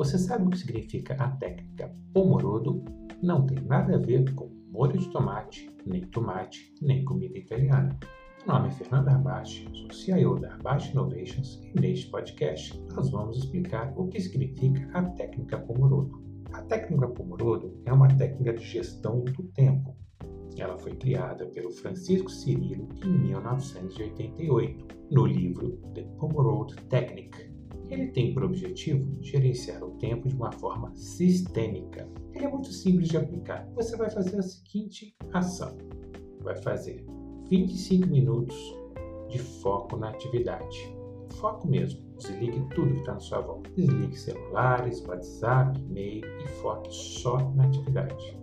Você sabe o que significa a técnica Pomorodo? Não tem nada a ver com molho de tomate, nem tomate, nem comida italiana. Meu nome é Fernando Arbache, sou CIO da Arbache Innovations e neste podcast nós vamos explicar o que significa a técnica Pomorodo. A técnica Pomorodo é uma técnica de gestão do tempo. Ela foi criada pelo Francisco Cirilo em 1988 no livro The Pomorodo Technique ele tem por objetivo gerenciar o tempo de uma forma sistêmica. Ele é muito simples de aplicar. Você vai fazer a seguinte ação: vai fazer 25 minutos de foco na atividade. Foco mesmo. Desligue tudo que está na sua volta. Desligue celulares, WhatsApp, e-mail e foque só na atividade.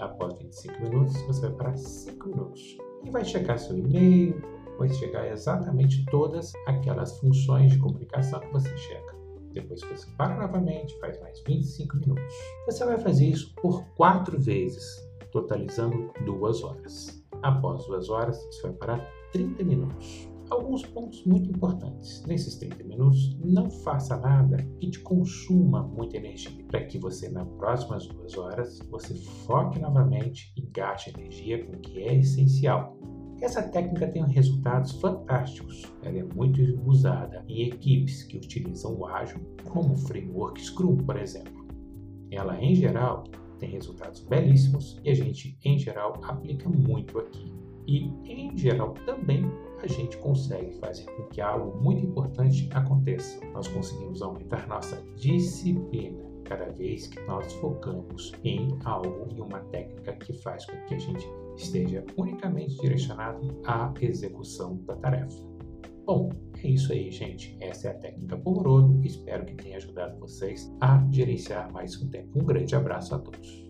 Após 25 minutos, você vai para 5 minutos e vai checar seu e-mail, vai chegar exatamente todas aquelas funções de comunicação que você checa. Depois você para novamente, faz mais 25 minutos. Você vai fazer isso por quatro vezes, totalizando duas horas. Após duas horas, você vai parar 30 minutos. Alguns pontos muito importantes. Nesses 30 minutos, não faça nada que te consuma muita energia, para que você, nas próximas duas horas, você foque novamente e gaste energia com o que é essencial, essa técnica tem resultados fantásticos. Ela é muito usada em equipes que utilizam o ágil, como o framework Scrum, por exemplo. Ela, em geral, tem resultados belíssimos e a gente, em geral, aplica muito aqui. E, em geral, também a gente consegue fazer com que algo muito importante aconteça. Nós conseguimos aumentar nossa disciplina cada vez que nós focamos em algo, em uma técnica que faz com que a gente esteja unicamente direcionado à execução da tarefa. Bom, é isso aí, gente. Essa é a técnica Pomorodo. Espero que tenha ajudado vocês a gerenciar mais um tempo. Um grande abraço a todos.